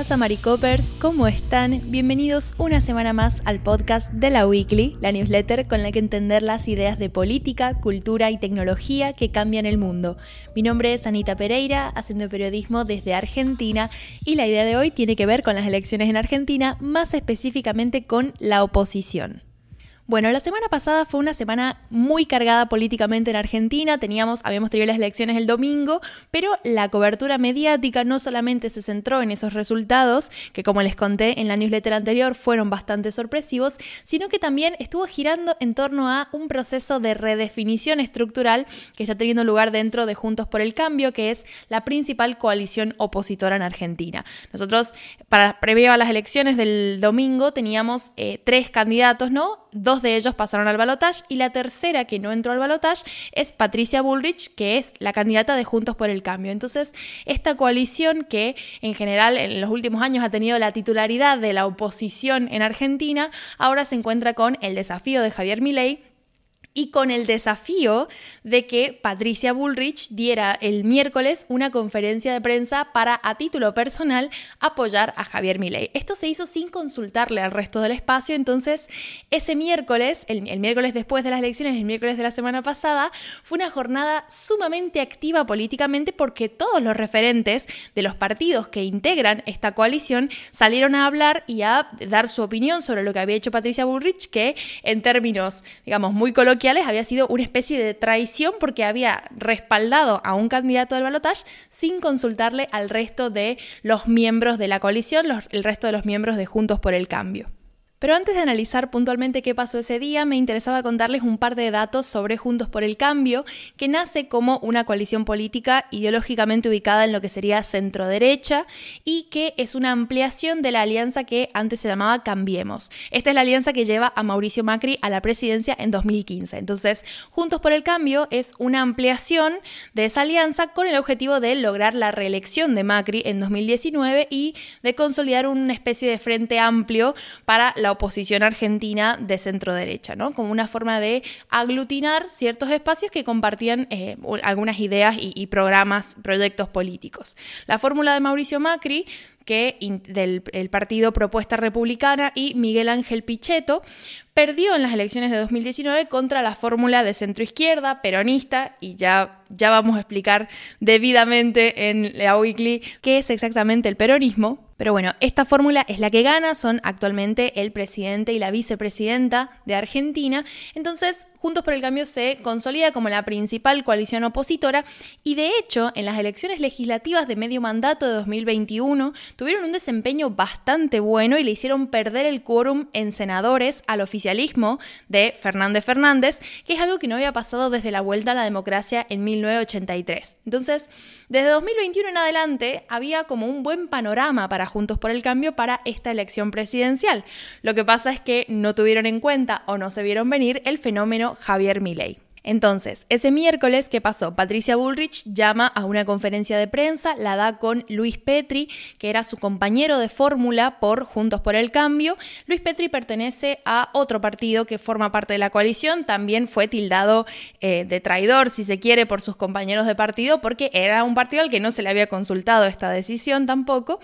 pasa, Maricopers? ¿Cómo están? Bienvenidos una semana más al podcast de la Weekly, la newsletter con la que entender las ideas de política, cultura y tecnología que cambian el mundo. Mi nombre es Anita Pereira, haciendo periodismo desde Argentina y la idea de hoy tiene que ver con las elecciones en Argentina, más específicamente con la oposición. Bueno, la semana pasada fue una semana muy cargada políticamente en Argentina. Teníamos, habíamos tenido las elecciones el domingo, pero la cobertura mediática no solamente se centró en esos resultados, que como les conté en la newsletter anterior fueron bastante sorpresivos, sino que también estuvo girando en torno a un proceso de redefinición estructural que está teniendo lugar dentro de Juntos por el Cambio, que es la principal coalición opositora en Argentina. Nosotros, para previo a las elecciones del domingo, teníamos eh, tres candidatos, ¿no? Dos de ellos pasaron al balotaje y la tercera que no entró al balotaje es Patricia Bullrich, que es la candidata de Juntos por el Cambio. Entonces, esta coalición que en general en los últimos años ha tenido la titularidad de la oposición en Argentina, ahora se encuentra con el desafío de Javier Milei y con el desafío de que Patricia Bullrich diera el miércoles una conferencia de prensa para, a título personal, apoyar a Javier Milei. Esto se hizo sin consultarle al resto del espacio, entonces ese miércoles, el, miércoles después de las elecciones, el miércoles de la semana pasada, fue una jornada sumamente activa políticamente porque todos los referentes de los partidos que integran esta coalición salieron a hablar y a dar su opinión sobre lo que había hecho Patricia Bullrich, que en términos, digamos, muy coloquiales, había sido una especie de traición porque había respaldado a un candidato del balotaje sin consultarle al resto de los miembros de la coalición, el resto de los miembros de Juntos por el Cambio. Pero antes de analizar puntualmente qué pasó ese día, me interesaba contarles un par de datos sobre Juntos por el Cambio, que nace como una coalición política ideológicamente ubicada en lo que sería centro-derecha y que es una ampliación de la alianza que antes se llamaba Cambiemos. Esta es la alianza que lleva a Mauricio Macri a la presidencia en 2015. Entonces, Juntos por el Cambio es una ampliación de esa alianza con el objetivo de lograr la reelección de Macri en 2019 y de consolidar una especie de frente amplio para la oposición argentina de centro derecha, ¿no? Como una forma de aglutinar ciertos espacios que compartían eh, algunas ideas y, programas, proyectos políticos. La fórmula de Mauricio Macri que del partido Propuesta Republicana y Miguel Ángel Pichetto, perdió en las elecciones de 2019 contra la fórmula de centroizquierda, peronista, y ya, ya vamos a explicar debidamente en la Weekly qué es exactamente el peronismo, pero bueno, esta fórmula es la que gana, son actualmente el presidente y la vicepresidenta de Argentina. Entonces, Juntos por el Cambio se consolida como la principal coalición opositora y de hecho, en las elecciones legislativas de medio mandato de 2021 tuvieron un desempeño bastante bueno y le hicieron perder el quórum en senadores al oficialismo de Fernández Fernández, que es algo que no había pasado desde la vuelta a la democracia en 1983. Entonces, desde 2021 en adelante había como un buen panorama para Juntos por el Cambio para esta elección presidencial. Lo que pasa es que no tuvieron en cuenta o no se vieron venir el fenómeno Javier Milei. Entonces, ese miércoles, ¿qué pasó? Patricia Bullrich llama a una conferencia de prensa, la da con Luis Petri, que era su compañero de fórmula por Juntos por el Cambio. Luis Petri pertenece a otro partido que forma parte de la coalición, también fue tildado eh, de traidor, si se quiere, por sus compañeros de partido, porque era un partido al que no se le había consultado esta decisión tampoco.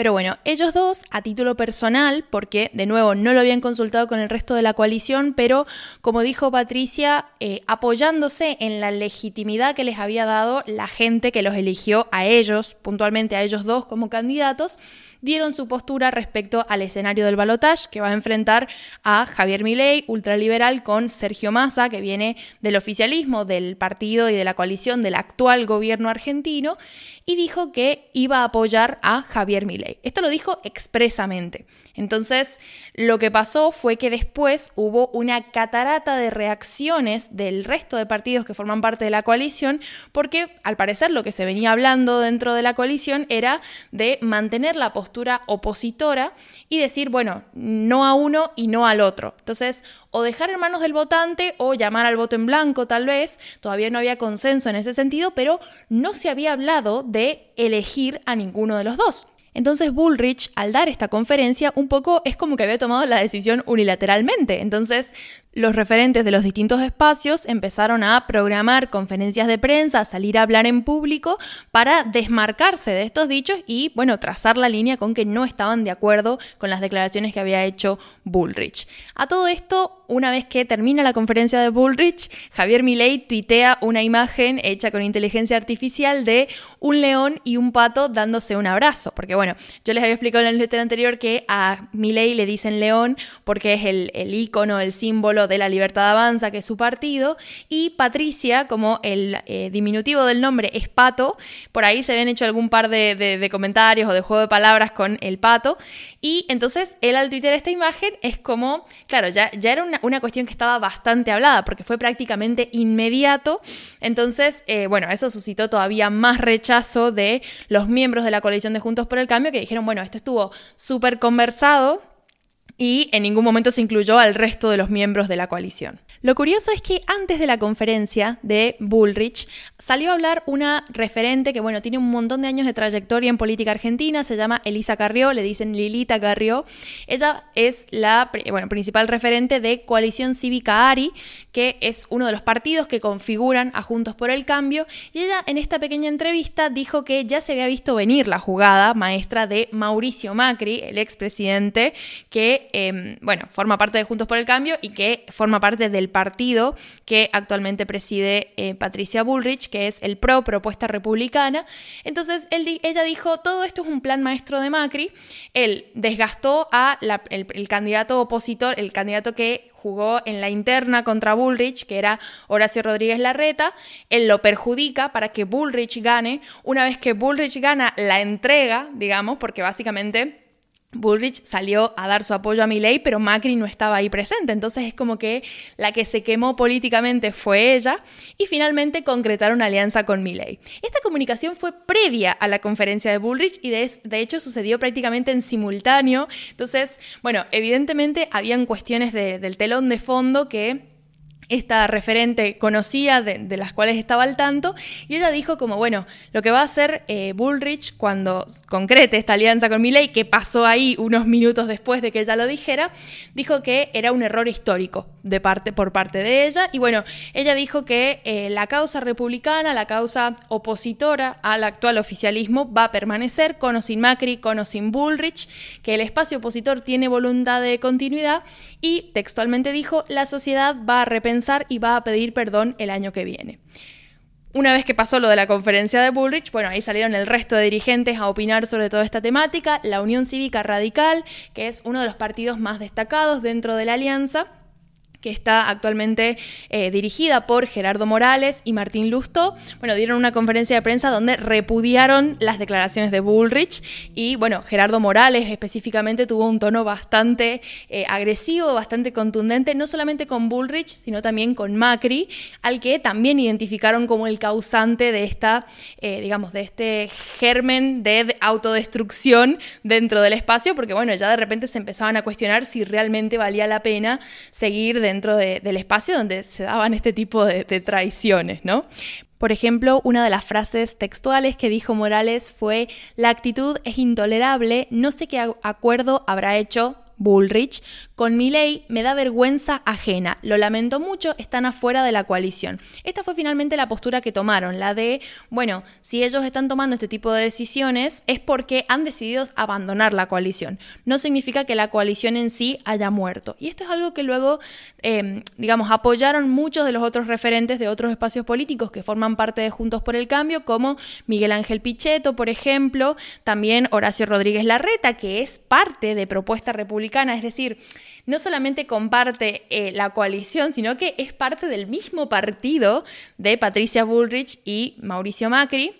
Pero bueno, ellos dos, a título personal, porque de nuevo no lo habían consultado con el resto de la coalición, pero como dijo Patricia, eh, apoyándose en la legitimidad que les había dado la gente que los eligió a ellos, puntualmente a ellos dos como candidatos, dieron su postura respecto al escenario del balotaje que va a enfrentar a Javier Milei, ultraliberal, con Sergio Massa, que viene del oficialismo, del partido y de la coalición del actual gobierno argentino, y dijo que iba a apoyar a Javier Milei. Esto lo dijo expresamente. Entonces, lo que pasó fue que después hubo una catarata de reacciones del resto de partidos que forman parte de la coalición, porque al parecer lo que se venía hablando dentro de la coalición era de mantener la postura opositora y decir, bueno, no a uno y no al otro. Entonces, o dejar en manos del votante o llamar al voto en blanco tal vez, todavía no había consenso en ese sentido, pero no se había hablado de elegir a ninguno de los dos. Entonces Bullrich, al dar esta conferencia, un poco es como que había tomado la decisión unilateralmente. Entonces los referentes de los distintos espacios empezaron a programar conferencias de prensa, a salir a hablar en público para desmarcarse de estos dichos y, bueno, trazar la línea con que no estaban de acuerdo con las declaraciones que había hecho Bullrich. A todo esto, una vez que termina la conferencia de Bullrich, Javier Milei tuitea una imagen hecha con inteligencia artificial de un león y un pato dándose un abrazo. Porque, bueno, yo les había explicado en el letra anterior que a Milei le dicen león porque es el, el icono, el símbolo de la Libertad Avanza, que es su partido, y Patricia, como el eh, diminutivo del nombre es Pato, por ahí se habían hecho algún par de, comentarios o de juego de palabras con el Pato, y entonces él al Twitter esta imagen es como, claro, ya, ya era una, cuestión que estaba bastante hablada, porque fue prácticamente inmediato, entonces, eh, bueno, eso suscitó todavía más rechazo de los miembros de la coalición de Juntos por el Cambio, que dijeron, bueno, esto estuvo súper conversado, y en ningún momento se incluyó al resto de los miembros de la coalición. Lo curioso es que antes de la conferencia de Bullrich salió a hablar una referente que, bueno, tiene un montón de años de trayectoria en política argentina, se llama Elisa Carrió, le dicen Lilita Carrió. Ella es la bueno, principal referente de Coalición Cívica ARI, que es uno de los partidos que configuran a Juntos por el Cambio, y ella en esta pequeña entrevista dijo que ya se había visto venir la jugada maestra de Mauricio Macri, el expresidente, que, em, bueno, forma parte de Juntos por el Cambio y que forma parte del partido que actualmente preside eh, Patricia Bullrich, que es el PRO, Propuesta Republicana. Entonces ella dijo, todo esto es un plan maestro de Macri. Él desgastó a el, candidato opositor, el candidato que jugó en la interna contra Bullrich, que era Horacio Rodríguez Larreta, él lo perjudica para que Bullrich gane. Una vez que Bullrich gana, la entrega, digamos, porque básicamente Bullrich salió a dar su apoyo a Milei, pero Macri no estaba ahí presente. Entonces es como que la que se quemó políticamente fue ella y finalmente concretaron una alianza con Milei. Esta comunicación fue previa a la conferencia de Bullrich y de, hecho sucedió prácticamente en simultáneo. Entonces, bueno, evidentemente habían cuestiones del telón de fondo que esta referente conocía, de, las cuales estaba al tanto, y ella dijo como, bueno, lo que va a hacer eh, Bullrich cuando concrete esta alianza con Milley, que pasó ahí unos minutos después de que ella lo dijera, dijo que era un error histórico de parte, por parte de ella, y bueno, ella dijo que eh, la causa republicana, la causa opositora al actual oficialismo va a permanecer con o sin Macri, con o sin Bullrich, que el espacio opositor tiene voluntad de continuidad, y textualmente dijo, la sociedad va a repensar y va a pedir perdón el año que viene. Una vez que pasó lo de la conferencia de Bullrich, bueno, ahí salieron el resto de dirigentes a opinar sobre toda esta temática. La Unión Cívica Radical, que es uno de los partidos más destacados dentro de la alianza, que está actualmente eh, dirigida por Gerardo Morales y Martín Lusto, bueno, dieron una conferencia de prensa donde repudiaron las declaraciones de Bullrich y, bueno, Gerardo Morales específicamente tuvo un tono bastante eh, agresivo, bastante contundente, no solamente con Bullrich, sino también con Macri, al que también identificaron como el causante de esta, eh, digamos, de este germen de autodestrucción dentro del espacio, porque, bueno, ya de repente se empezaban a cuestionar si realmente valía la pena seguir de dentro del espacio donde se daban este tipo de, de traiciones, ¿no? Por ejemplo, una de las frases textuales que dijo Morales fue, la actitud es intolerable, no sé qué acuerdo habrá hecho Bullrich, con mi ley me da vergüenza ajena. Lo lamento mucho, están afuera de la coalición. Esta fue finalmente la postura que tomaron, la de, bueno, si ellos están tomando este tipo de decisiones es porque han decidido abandonar la coalición. No significa que la coalición en sí haya muerto. Y esto es algo que luego, em, digamos, apoyaron muchos de los otros referentes de otros espacios políticos que forman parte de Juntos por el Cambio, como Miguel Ángel Pichetto, por ejemplo, también Horacio Rodríguez Larreta, que es parte de Propuesta Republicana es decir, no solamente comparte eh, la coalición, sino que es parte del mismo partido de Patricia Bullrich y Mauricio Macri.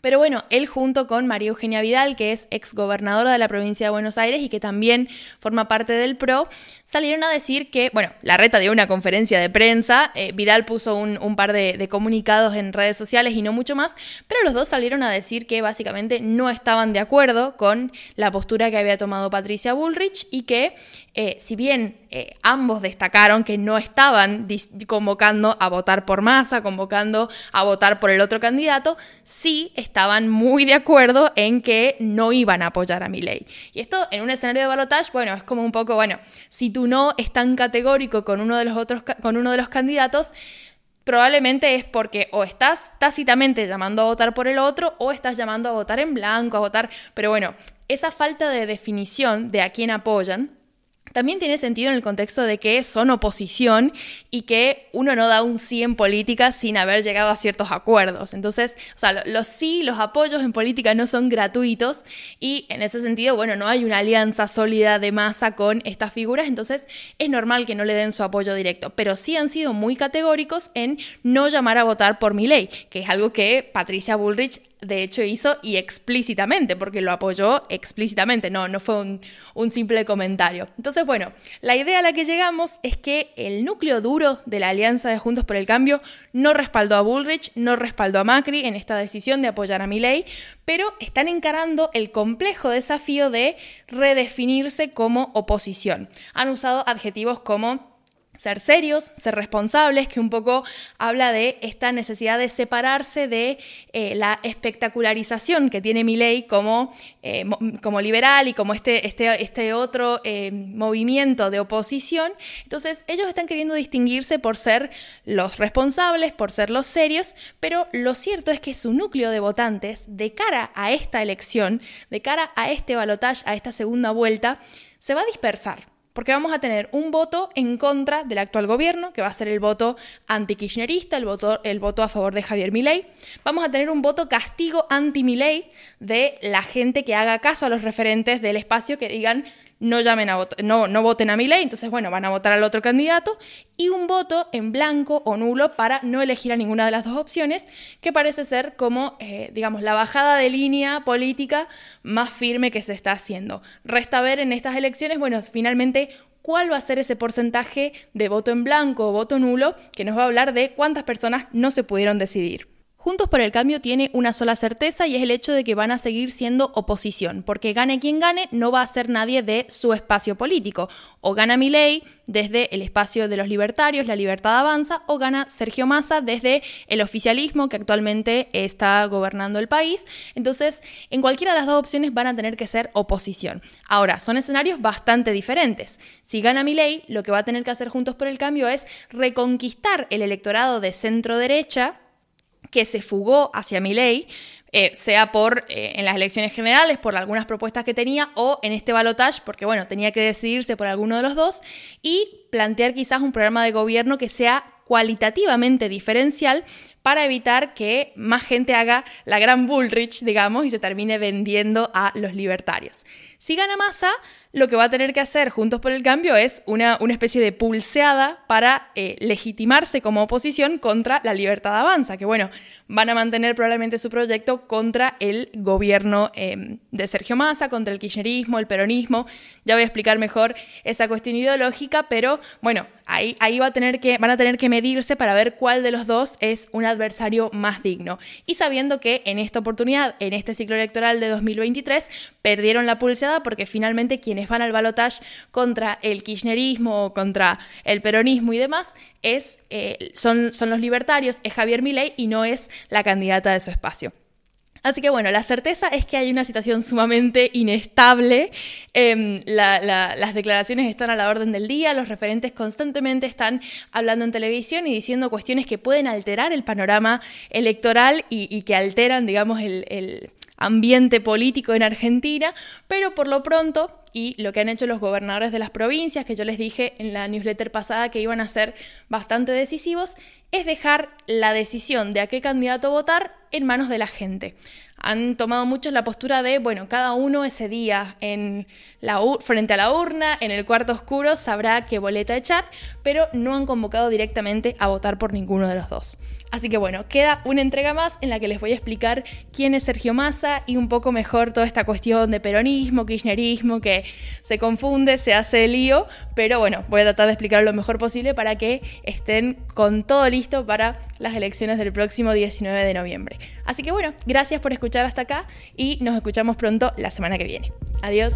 Pero bueno, él junto con María Eugenia Vidal, que es exgobernadora de la provincia de Buenos Aires y que también forma parte del PRO, salieron a decir que, bueno, la reta dio una conferencia de prensa, eh, Vidal puso un, par de, comunicados en redes sociales y no mucho más, pero los dos salieron a decir que básicamente no estaban de acuerdo con la postura que había tomado Patricia Bullrich y que eh, si bien eh, ambos destacaron que no estaban convocando a votar por masa, convocando a votar por el otro candidato, sí estaban muy de acuerdo en que no iban a apoyar a Milei. Y esto en un escenario de balotage, bueno, es como un poco, bueno, si tú no es tan categórico con uno de los otros, con uno de los candidatos, probablemente es porque o estás tácitamente llamando a votar por el otro o estás llamando a votar en blanco, a votar, pero bueno, esa falta de definición de a quién apoyan también tiene sentido en el contexto de que son oposición y que uno no da un sí en política sin haber llegado a ciertos acuerdos. Entonces, o sea, los sí, los apoyos en política no son gratuitos y en ese sentido, bueno, no hay una alianza sólida de masa con estas figuras, entonces es normal que no le den su apoyo directo, pero sí han sido muy categóricos en no llamar a votar por mi ley, que es algo que Patricia Bullrich de hecho hizo y explícitamente, porque lo apoyó explícitamente, no, no fue un, simple comentario. Entonces, bueno, la idea a la que llegamos es que el núcleo duro de la alianza de Juntos por el Cambio no respaldó a Bullrich, no respaldó a Macri en esta decisión de apoyar a Milei, pero están encarando el complejo desafío de redefinirse como oposición. Han usado adjetivos como ser serios, ser responsables, que un poco habla de esta necesidad de separarse de eh, la espectacularización que tiene mi ley como, eh, como liberal y como este, este, este otro eh, movimiento de oposición. Entonces ellos están queriendo distinguirse por ser los responsables, por ser los serios, pero lo cierto es que su núcleo de votantes, de cara a esta elección, de cara a este balotaje, a esta segunda vuelta, se va a dispersar porque vamos a tener un voto en contra del actual gobierno, que va a ser el voto anti-kirchnerista, el voto, el voto a favor de Javier Milei. Vamos a tener un voto castigo anti-Milei de la gente que haga caso a los referentes del espacio que digan no llamen a no, no voten a mi ley, entonces bueno, van a votar al otro candidato, y un voto en blanco o nulo para no elegir a ninguna de las dos opciones, que parece ser como, eh, digamos, la bajada de línea política más firme que se está haciendo. Resta ver en estas elecciones, bueno, finalmente cuál va a ser ese porcentaje de voto en blanco o voto nulo, que nos va a hablar de cuántas personas no se pudieron decidir. Juntos por el Cambio tiene una sola certeza y es el hecho de que van a seguir siendo oposición, porque gane quien gane, no va a ser nadie de su espacio político. O gana Milei desde el espacio de los libertarios, la libertad avanza, o gana Sergio Massa desde el oficialismo que actualmente está gobernando el país. Entonces, en cualquiera de las dos opciones van a tener que ser oposición. Ahora, son escenarios bastante diferentes. Si gana Milei, lo que va a tener que hacer Juntos por el Cambio es reconquistar el electorado de centro derecha que se fugó hacia mi ley, eh, sea por eh, en las elecciones generales, por algunas propuestas que tenía, o en este balotage, porque bueno, tenía que decidirse por alguno de los dos, y plantear quizás un programa de gobierno que sea cualitativamente diferencial para evitar que más gente haga la gran Bullrich, digamos, y se termine vendiendo a los libertarios. Si gana masa, lo que va a tener que hacer Juntos por el Cambio es una, una especie de pulseada para eh, legitimarse como oposición contra la libertad avanza, que bueno, van a mantener probablemente su proyecto contra el gobierno em, de Sergio Massa, contra el kirchnerismo, el peronismo. Ya voy a explicar mejor esa cuestión ideológica, pero bueno, ahí, ahí va a tener que, van a tener que medirse para ver cuál de los dos es un adversario más digno. Y sabiendo que en esta oportunidad, en este ciclo electoral de 2023, perdieron la pulseada porque finalmente quien van al balotaje contra el kirchnerismo, contra el peronismo y demás, es, eh, son, son los libertarios, es Javier Milei y no es la candidata de su espacio. Así que bueno, la certeza es que hay una situación sumamente inestable. Em, las declaraciones están a la orden del día, los referentes constantemente están hablando en televisión y diciendo cuestiones que pueden alterar el panorama electoral y, que alteran, digamos, el ambiente político en Argentina, pero por lo pronto, y lo que han hecho los gobernadores de las provincias, que yo les dije en la newsletter pasada que iban a ser bastante decisivos, es dejar la decisión de a qué candidato votar en manos de la gente. Han tomado mucho la postura de, bueno, cada uno ese día en la frente a la urna, en el cuarto oscuro, sabrá qué boleta echar, pero no han convocado directamente a votar por ninguno de los dos. Así que bueno, queda una entrega más en la que les voy a explicar quién es Sergio Massa y un poco mejor toda esta cuestión de peronismo, kirchnerismo, que se confunde, se hace lío, pero bueno, voy a tratar de explicarlo lo mejor posible para que estén con todo listo para las elecciones del próximo 19 de noviembre. Así que bueno, gracias por escuchar hasta acá y nos escuchamos pronto la semana que viene. Adiós.